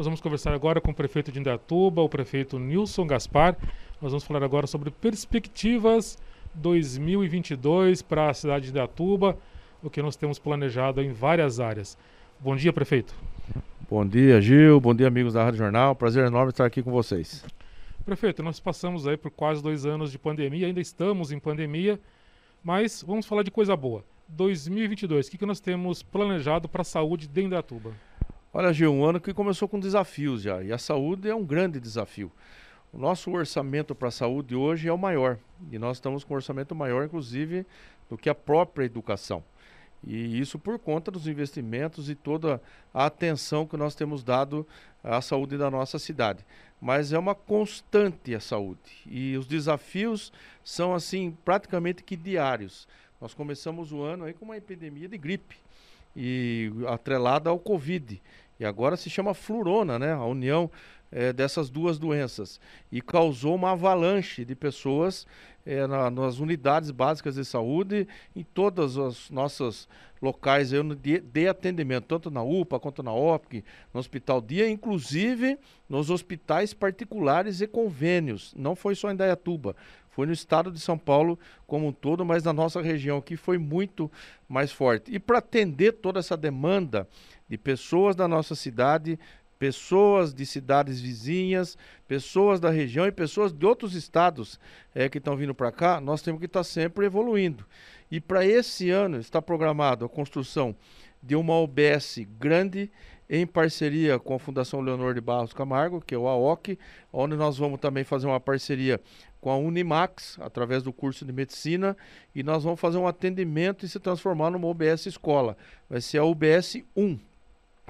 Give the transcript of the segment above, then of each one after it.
Nós vamos conversar agora com o prefeito de Indaiatuba, o prefeito Nilson Gaspar. Nós vamos falar agora sobre perspectivas 2022 para a cidade de Indaiatuba, o que nós temos planejado em várias áreas. Bom dia, prefeito. Bom dia, Gil. Bom dia, amigos da Rádio Jornal. Prazer enorme estar aqui com vocês. Prefeito, nós passamos aí por quase dois anos de pandemia, ainda estamos em pandemia, mas vamos falar de coisa boa. 2022, o que, que nós temos planejado para a saúde de Indaiatuba? Olha, Gil, um ano que começou com desafios já, e a saúde é um grande desafio. O nosso orçamento para a saúde hoje é o maior, e nós estamos com um orçamento maior, inclusive, do que a própria educação. E isso por conta dos investimentos e toda a atenção que nós temos dado à saúde da nossa cidade. Mas é uma constante a saúde. E os desafios são assim praticamente que diários. Nós começamos o ano aí com uma epidemia de gripe e atrelada ao Covid. E agora se chama flurona, né? A união é, dessas duas doenças. E causou uma avalanche de pessoas é, na, nas unidades básicas de saúde, em todas as nossas locais de, de, atendimento, tanto na UPA quanto na OPC, no Hospital Dia, inclusive nos hospitais particulares e convênios. Não foi só em Dayatuba, foi no estado de São Paulo como um todo, mas na nossa região aqui foi muito mais forte. E para atender toda essa demanda de pessoas da nossa cidade, pessoas de cidades vizinhas, pessoas da região e pessoas de outros estados é, que estão vindo para cá, nós temos que estar tá sempre evoluindo. E para esse ano está programado a construção de uma OBS grande em parceria com a Fundação Leonor de Barros Camargo, que é o AOC, onde nós vamos também fazer uma parceria com a Unimax, através do curso de medicina, e nós vamos fazer um atendimento e se transformar numa UBS escola. Vai ser a UBS 1,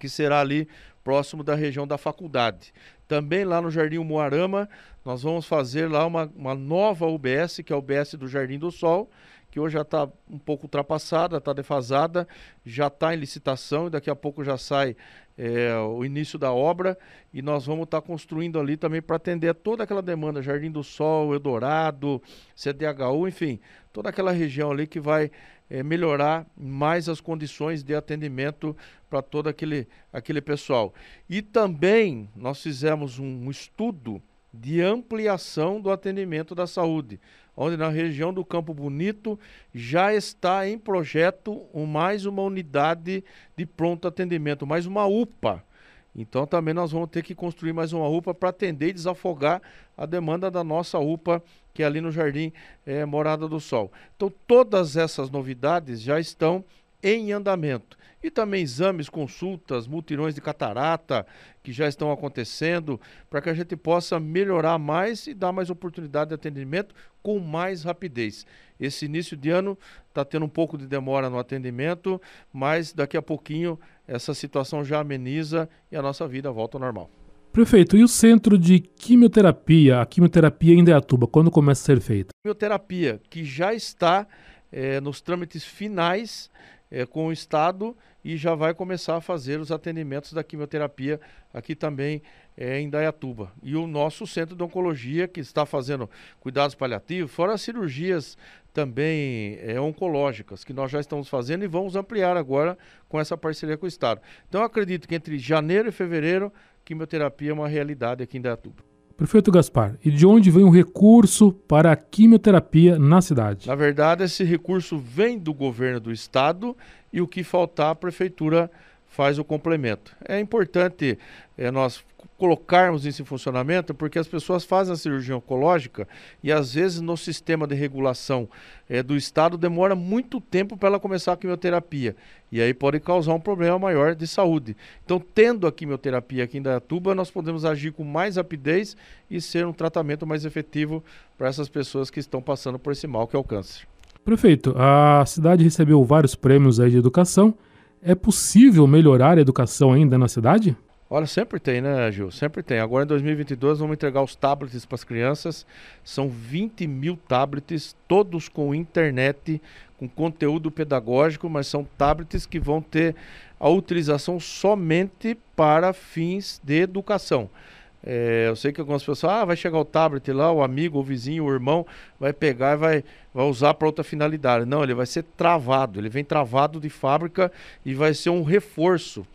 que será ali próximo da região da faculdade. Também lá no Jardim Moarama, nós vamos fazer lá uma, uma nova UBS, que é a UBS do Jardim do Sol, que hoje já está um pouco ultrapassada, está defasada, já está em licitação e daqui a pouco já sai é, o início da obra e nós vamos estar tá construindo ali também para atender toda aquela demanda, Jardim do Sol, Eldorado, CDHU, enfim, toda aquela região ali que vai é, melhorar mais as condições de atendimento para todo aquele, aquele pessoal. E também nós fizemos um estudo de ampliação do atendimento da saúde, onde na região do Campo Bonito já está em projeto mais uma unidade de pronto atendimento, mais uma UPA. Então também nós vamos ter que construir mais uma UPA para atender e desafogar a demanda da nossa UPA, que é ali no Jardim é, Morada do Sol. Então todas essas novidades já estão em andamento. E também exames, consultas, multirões de catarata que já estão acontecendo, para que a gente possa melhorar mais e dar mais oportunidade de atendimento com mais rapidez. Esse início de ano está tendo um pouco de demora no atendimento, mas daqui a pouquinho essa situação já ameniza e a nossa vida volta ao normal. Prefeito, e o centro de quimioterapia, a quimioterapia em Deatuba, quando começa a ser feita? Quimioterapia, que já está é, nos trâmites finais é, com o Estado e já vai começar a fazer os atendimentos da quimioterapia aqui também é, em Dayatuba. E o nosso centro de oncologia, que está fazendo cuidados paliativos, fora as cirurgias também é, oncológicas, que nós já estamos fazendo e vamos ampliar agora com essa parceria com o Estado. Então, acredito que entre janeiro e fevereiro, quimioterapia é uma realidade aqui em Dayatuba. Prefeito Gaspar, e de onde vem o recurso para a quimioterapia na cidade? Na verdade, esse recurso vem do governo do estado e o que faltar, a prefeitura faz o complemento. É importante é, nós colocarmos isso em funcionamento, porque as pessoas fazem a cirurgia oncológica e às vezes no sistema de regulação é, do Estado demora muito tempo para ela começar a quimioterapia. E aí pode causar um problema maior de saúde. Então, tendo a quimioterapia aqui em Dayatuba, nós podemos agir com mais rapidez e ser um tratamento mais efetivo para essas pessoas que estão passando por esse mal que é o câncer. Prefeito, a cidade recebeu vários prêmios de educação. É possível melhorar a educação ainda na cidade? Olha, sempre tem, né, Gil? Sempre tem. Agora em 2022 vamos entregar os tablets para as crianças. São 20 mil tablets, todos com internet, com conteúdo pedagógico, mas são tablets que vão ter a utilização somente para fins de educação. É, eu sei que algumas pessoas, ah, vai chegar o tablet lá, o amigo, o vizinho, o irmão, vai pegar e vai, vai usar para outra finalidade. Não, ele vai ser travado, ele vem travado de fábrica e vai ser um reforço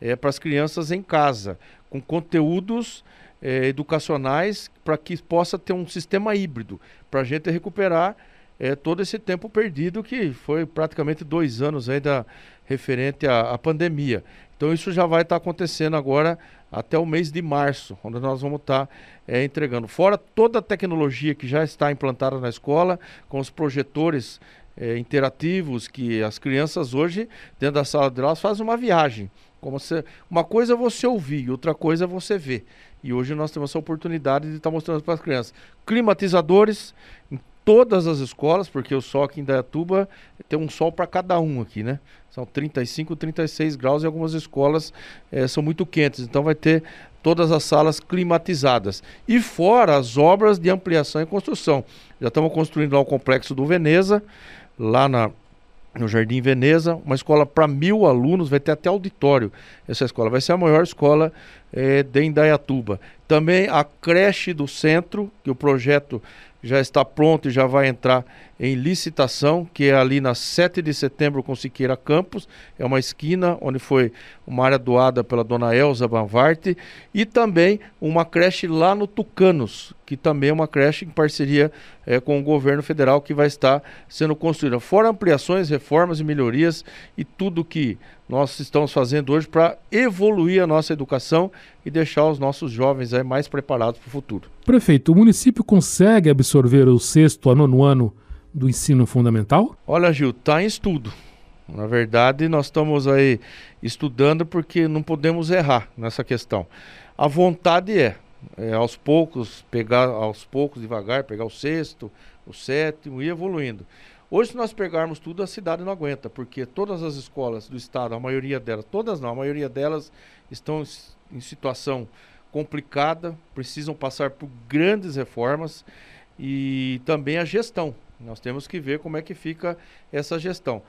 é, para as crianças em casa, com conteúdos é, educacionais para que possa ter um sistema híbrido, para a gente recuperar é, todo esse tempo perdido que foi praticamente dois anos ainda referente à, à pandemia. Então isso já vai estar tá acontecendo agora até o mês de março, onde nós vamos estar tá, é, entregando. Fora toda a tecnologia que já está implantada na escola, com os projetores é, interativos, que as crianças hoje, dentro da sala de aula, fazem uma viagem. Como você, uma coisa é você ouvir, outra coisa é você ver. E hoje nós temos essa oportunidade de estar tá mostrando para as crianças. Climatizadores todas as escolas, porque o sol aqui em Dayatuba tem um sol para cada um aqui, né? São 35, 36 graus e algumas escolas é, são muito quentes. Então vai ter todas as salas climatizadas. E fora as obras de ampliação e construção. Já estamos construindo lá o complexo do Veneza, lá na, no Jardim Veneza, uma escola para mil alunos, vai ter até auditório. Essa escola vai ser a maior escola é, de Indaiatuba. Também a creche do centro, que o projeto já está pronto e já vai entrar em licitação, que é ali na 7 de setembro com Siqueira Campos, é uma esquina onde foi uma área doada pela dona Elza Banvarte, e também uma creche lá no Tucanos, que também é uma creche em parceria é, com o governo federal que vai estar sendo construída. Fora ampliações, reformas e melhorias e tudo que nós estamos fazendo hoje para evoluir a nossa educação e deixar os nossos jovens aí mais preparados para o futuro. Prefeito, o município consegue absorver o sexto a nono ano do ensino fundamental? Olha, Gil, está em estudo. Na verdade, nós estamos aí estudando porque não podemos errar nessa questão. A vontade é, é aos poucos, pegar aos poucos, devagar, pegar o sexto, o sétimo e evoluindo. Hoje, se nós pegarmos tudo, a cidade não aguenta, porque todas as escolas do estado, a maioria delas, todas não, a maioria delas estão em situação complicada, precisam passar por grandes reformas e também a gestão. Nós temos que ver como é que fica essa gestão.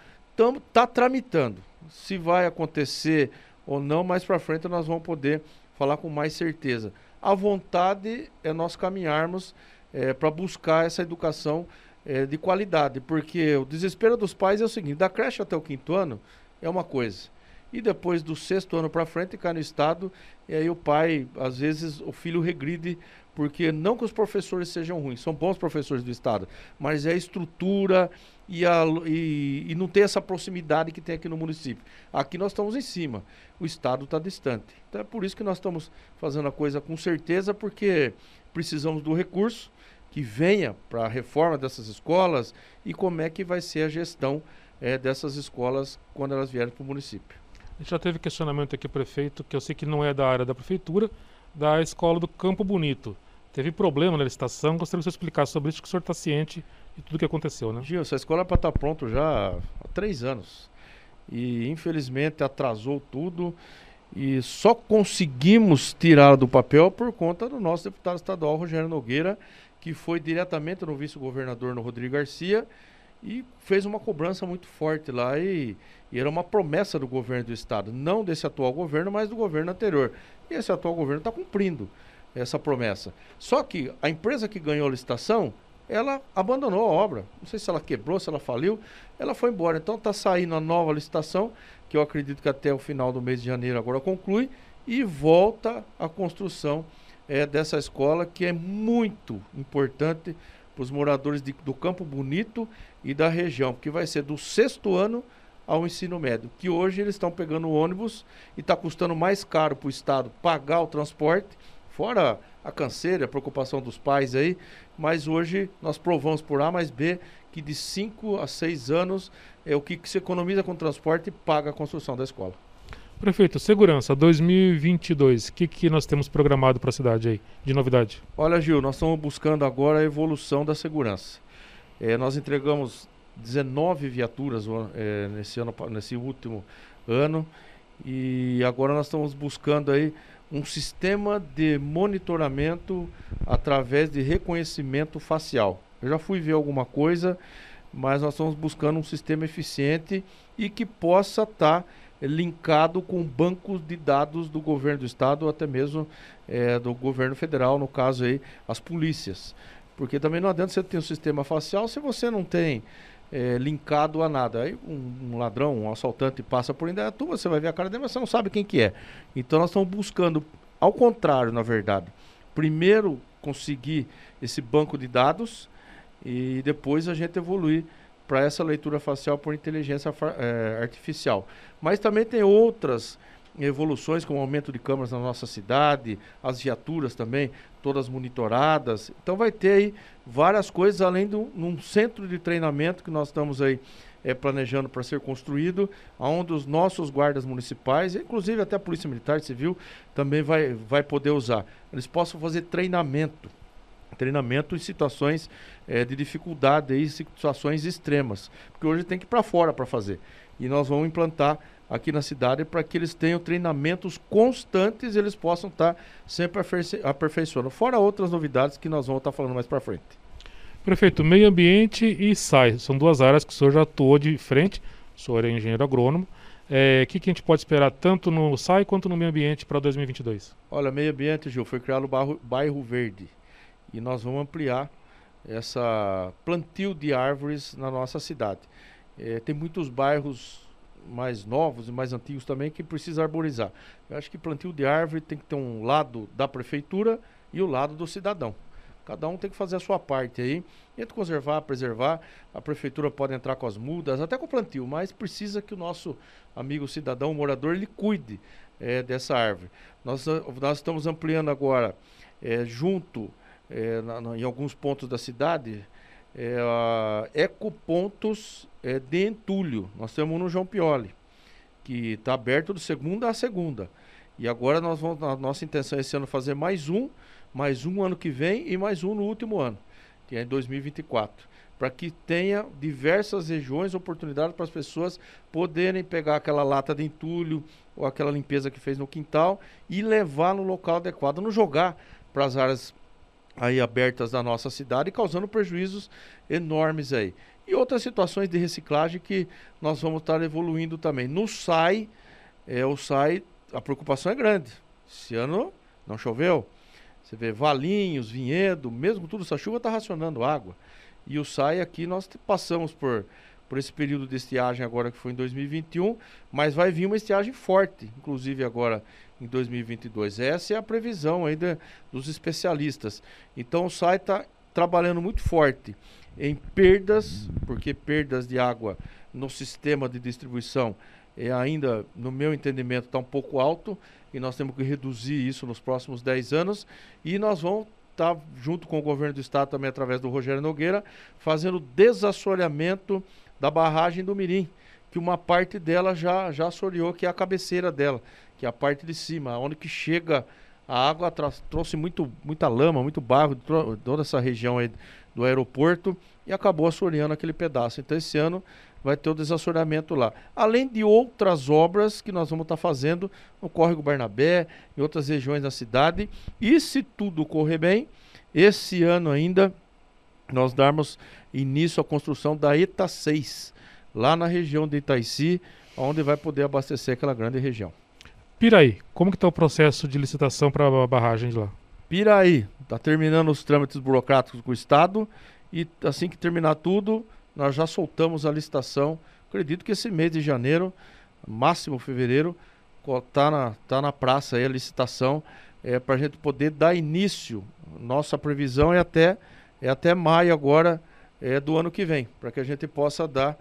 Está tramitando. Se vai acontecer ou não, mais para frente nós vamos poder falar com mais certeza. A vontade é nós caminharmos é, para buscar essa educação é, de qualidade, porque o desespero dos pais é o seguinte: da creche até o quinto ano é uma coisa, e depois do sexto ano para frente cai no estado, e aí o pai, às vezes, o filho regride porque não que os professores sejam ruins, são bons professores do Estado, mas é a estrutura e, a, e, e não tem essa proximidade que tem aqui no município. Aqui nós estamos em cima, o Estado está distante. Então é por isso que nós estamos fazendo a coisa com certeza, porque precisamos do recurso que venha para a reforma dessas escolas e como é que vai ser a gestão é, dessas escolas quando elas vierem para o município. A gente já teve questionamento aqui, prefeito, que eu sei que não é da área da prefeitura, da escola do Campo Bonito. Teve problema na licitação, gostaria que você explicasse sobre isso, que o senhor está ciente de tudo que aconteceu, né? Gil, essa escola é para estar tá pronto já há três anos. E infelizmente atrasou tudo e só conseguimos tirá-la do papel por conta do nosso deputado estadual Rogério Nogueira, que foi diretamente no vice-governador no Rodrigo Garcia e fez uma cobrança muito forte lá e, e, era uma promessa do governo do estado, não desse atual governo, mas do governo anterior. E esse atual governo está cumprindo essa promessa. Só que a empresa que ganhou a licitação, ela abandonou a obra. Não sei se ela quebrou, se ela faliu, ela foi embora. Então está saindo a nova licitação, que eu acredito que até o final do mês de janeiro agora conclui, e volta a construção é, dessa escola, que é muito importante para os moradores de, do Campo Bonito e da região, porque vai ser do sexto ano ao ensino médio, que hoje eles estão pegando ônibus e está custando mais caro para o Estado pagar o transporte Fora a canseira, a preocupação dos pais aí, mas hoje nós provamos por A mais B que de 5 a 6 anos é o que, que se economiza com transporte e paga a construção da escola. Prefeito, segurança 2022, o que, que nós temos programado para a cidade aí, de novidade? Olha, Gil, nós estamos buscando agora a evolução da segurança. É, nós entregamos 19 viaturas é, nesse, ano, nesse último ano e agora nós estamos buscando aí um sistema de monitoramento através de reconhecimento facial. Eu já fui ver alguma coisa, mas nós estamos buscando um sistema eficiente e que possa estar tá linkado com bancos de dados do governo do estado ou até mesmo é, do governo federal, no caso aí as polícias. Porque também não adianta você ter um sistema facial se você não tem é, linkado a nada. Aí um, um, ladrão, um assaltante passa por Indaiatuba, você vai ver a cara dele, mas você não sabe quem que é. Então nós estamos buscando, ao contrário, na verdade, primeiro conseguir esse banco de dados e depois a gente evoluir para essa leitura facial por inteligência é, artificial. Mas também tem outras evoluções, como o aumento de câmeras na nossa cidade, as viaturas também, todas monitoradas. Então vai ter aí várias coisas, além de um centro de treinamento que nós estamos aí é, planejando para ser construído, onde os nossos guardas municipais, inclusive até a Polícia Militar Civil, também vai, vai poder usar. Eles possam fazer treinamento treinamento em situações é, de dificuldade e situações extremas, porque hoje tem que ir para fora para fazer. E nós vamos implantar aqui na cidade para que eles tenham treinamentos constantes e eles possam estar tá sempre aperfeiçoando. Fora outras novidades que nós vamos estar tá falando mais para frente. Prefeito, meio ambiente e SAI são duas áreas que o senhor já atuou de frente. O senhor é engenheiro agrônomo. O é, que, que, a gente pode esperar tanto no SAI quanto no meio ambiente para 2022? Olha, meio ambiente, Gil, foi criado o bairro, bairro Verde e nós vamos ampliar essa plantio de árvores na nossa cidade. É, tem muitos bairros mais novos e mais antigos também que precisa arborizar. Eu acho que plantio de árvore tem que ter um lado da prefeitura e o lado do cidadão. Cada um tem que fazer a sua parte aí. Entre conservar, preservar, a prefeitura pode entrar com as mudas, até com o plantio, mas precisa que o nosso amigo cidadão, morador, ele cuide é, dessa árvore. Nós, nós estamos ampliando agora, é, junto, é, na, na, em alguns pontos da cidade, é, ecopontos é, de entulho. Nós temos no João Pioli, que está aberto de segunda a segunda. E agora nós vamos, a nossa intenção esse ano fazer mais um, mais um ano que vem e mais um no último ano, que é em 2024. Para que tenha diversas regiões, oportunidades para as pessoas poderem pegar aquela lata de entulho ou aquela limpeza que fez no quintal e levar no local adequado, não jogar para as áreas aí abertas da nossa cidade, causando prejuízos enormes aí. E outras situações de reciclagem que nós vamos estar evoluindo também. No SAI, é, o SAI, a preocupação é grande. Esse ano não choveu. Você vê Valinhos, Vinhedo, mesmo tudo essa chuva está racionando água. E o SAI aqui nós passamos por, por esse período de estiagem agora que foi em 2021, mas vai vir uma estiagem forte, inclusive agora em 2022. Essa é a previsão ainda dos especialistas. Então o SAI está trabalhando muito forte em perdas, porque perdas de água no sistema de distribuição é ainda, no meu entendimento, está um pouco alto e nós temos que reduzir isso nos próximos 10 anos e nós vamos estar, tá, junto com o governo do estado, também através do Rogério Nogueira, fazendo desassoreamento da barragem do Mirim, que uma parte dela já, já assoreou, que é a cabeceira dela que é a parte de cima, onde que chega a água, trouxe muito, muita lama, muito barro, toda essa região aí do aeroporto e acabou assoreando aquele pedaço. Então esse ano vai ter o desassoreamento lá. Além de outras obras que nós vamos estar tá fazendo no Córrego Barnabé, em outras regiões da cidade. E se tudo correr bem, esse ano ainda nós darmos início à construção da ETA 6, lá na região de Itaici, onde vai poder abastecer aquela grande região. Piraí, como que está o processo de licitação para a barragem de lá? Piraí, está terminando os trâmites burocráticos com o Estado e assim que terminar tudo, nós já soltamos a licitação. Acredito que esse mês de janeiro, máximo fevereiro, está na, tá na praça aí a licitação é, para a gente poder dar início. Nossa previsão é até, é até maio agora é, do ano que vem, para que a gente possa dar,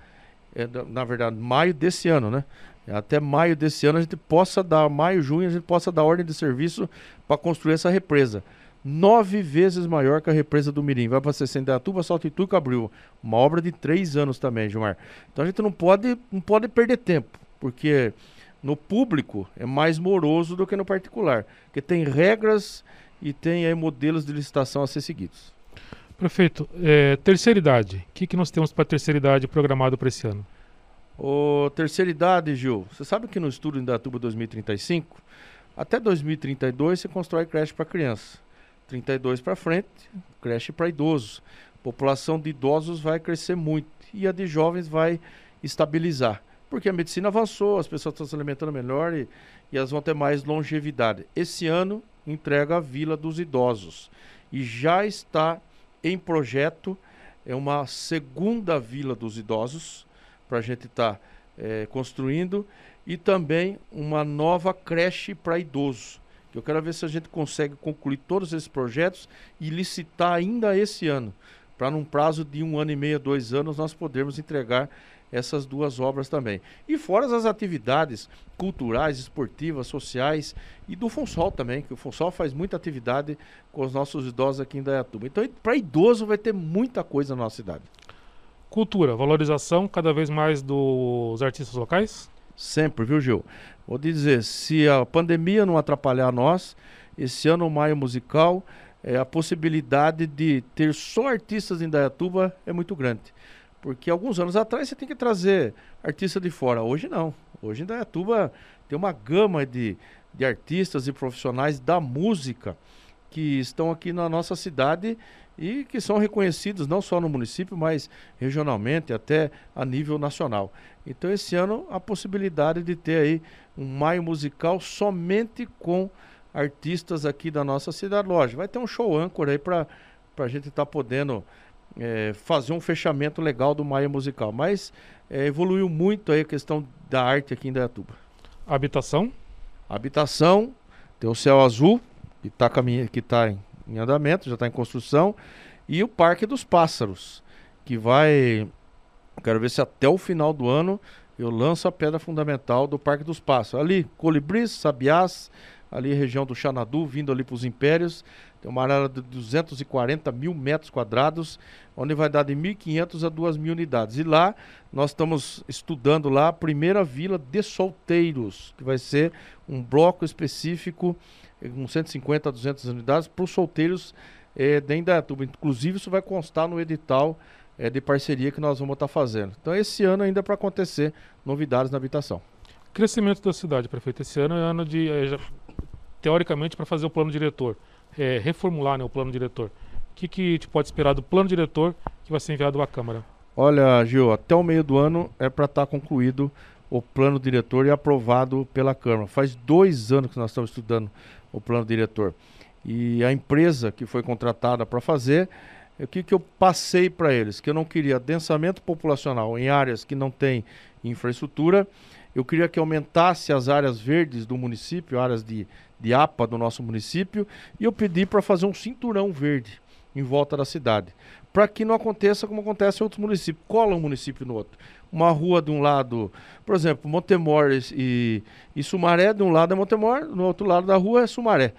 é, na verdade, maio desse ano, né? até maio desse ano a gente possa dar, maio, junho, a gente possa dar ordem de serviço para construir essa represa. Nove vezes maior que a represa do Mirim. Vai para Sessendatuba, Salto Itu e Cabril. Uma obra de três anos também, Gilmar. Então a gente não pode, não pode perder tempo, porque no público é mais moroso do que no particular, porque tem regras e tem aí modelos de licitação a ser seguidos. Prefeito, é, terceira idade. O que, que nós temos para terceira idade programado para esse ano? Ô, terceira idade, Gil, você sabe que no estudo Indatuba 2035, até 2032 você constrói creche para criança. 32 para frente, creche para idosos. População de idosos vai crescer muito e a de jovens vai estabilizar. Porque a medicina avançou, as pessoas estão se alimentando melhor e, e elas vão ter mais longevidade. Esse ano entrega a Vila dos Idosos e já está em projeto é uma segunda vila dos idosos para a gente estar tá, é, construindo e também uma nova creche para idosos. Eu quero ver se a gente consegue concluir todos esses projetos e licitar ainda esse ano, para num prazo de um ano e meio, dois anos, nós podermos entregar essas duas obras também. E fora as atividades culturais, esportivas, sociais e do Fonsol também, que o Fonsol faz muita atividade com os nossos idosos aqui em Dayatuba. Então, para idoso vai ter muita coisa na nossa cidade. Cultura, valorização cada vez mais dos artistas locais? Sempre, viu, Gil? Vou dizer, se a pandemia não atrapalhar nós, esse ano o Maio Musical, é, a possibilidade de ter só artistas em Dayatuba é muito grande. Porque alguns anos atrás você tem que trazer artista de fora. Hoje não. Hoje em Dayatuba tem uma gama de, de artistas e profissionais da música que estão aqui na nossa cidade e que são reconhecidos não só no município, mas regionalmente, até a nível nacional. Então, esse ano, a possibilidade de ter aí um maio musical somente com artistas aqui da nossa cidade. Lógico, vai ter um show âncora aí para a gente estar tá podendo é, fazer um fechamento legal do Maia Musical. Mas é, evoluiu muito aí a questão da arte aqui em Dayatuba. Habitação? Habitação, tem o Céu Azul, que está que tá em, em andamento, já está em construção, e o Parque dos Pássaros, que vai. Quero ver se até o final do ano eu lanço a pedra fundamental do Parque dos Pássaros. Ali, colibris, sabiás, ali região do Xanadu, vindo ali para os impérios. Tem uma área de 240 mil metros quadrados, onde vai dar de 1.500 a 2.000 unidades. E lá nós estamos estudando lá a primeira vila de solteiros, que vai ser um bloco específico com 150 a 200 unidades para os solteiros é, de Indaiatuba. Inclusive isso vai constar no edital é, de parceria que nós vamos estar tá fazendo. Então esse ano ainda para acontecer novidades na habitação. Crescimento da cidade, prefeito. Esse ano é ano de, é, já, teoricamente, para fazer o plano diretor é, reformular né, o plano diretor. O que, que a gente pode esperar do plano diretor que vai ser enviado à Câmara? Olha, Gil, até o meio do ano é para estar tá concluído o plano diretor e aprovado pela Câmara. Faz dois anos que nós estamos estudando o plano diretor. E a empresa que foi contratada para fazer, o que, que eu passei para eles? Que eu não queria densamento populacional em áreas que não têm infraestrutura. Eu queria que aumentasse as áreas verdes do município, áreas de de APA do nosso município, e eu pedi para fazer um cinturão verde em volta da cidade, para que não aconteça como acontece em outros municípios, cola um município no outro. Uma rua de um lado, por exemplo, Montemor e, e Sumaré, de um lado é Montemor, no outro lado da rua é Sumaré.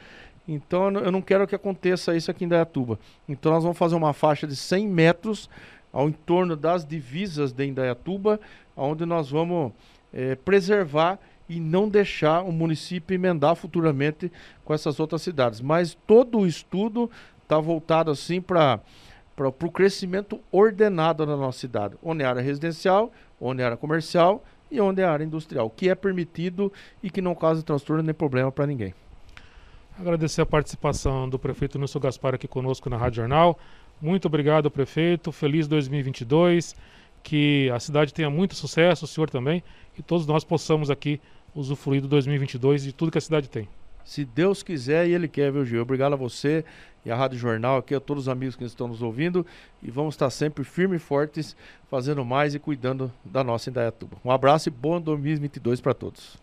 Então eu não quero que aconteça isso aqui em Dayatuba. Então nós vamos fazer uma faixa de 100 metros ao entorno das divisas de Indaiatuba, onde nós vamos é, preservar e não deixar o município emendar futuramente com essas outras cidades. Mas todo o estudo está voltado assim para para o crescimento ordenado na nossa cidade, onde é área residencial, onde é área comercial e onde é área industrial, que é permitido e que não causa transtorno nem problema para ninguém. Agradecer a participação do prefeito Nilson Gaspar aqui conosco na Rádio Jornal. Muito obrigado, prefeito. Feliz 2022. Que a cidade tenha muito sucesso, o senhor também, e todos nós possamos aqui usufruir do 2022 de tudo que a cidade tem. Se Deus quiser e Ele quer, viu, Gil? Obrigado a você e a Rádio Jornal, aqui a todos os amigos que estão nos ouvindo. E vamos estar sempre firmes e fortes, fazendo mais e cuidando da nossa Indaiatuba. Um abraço e bom 2022 para todos.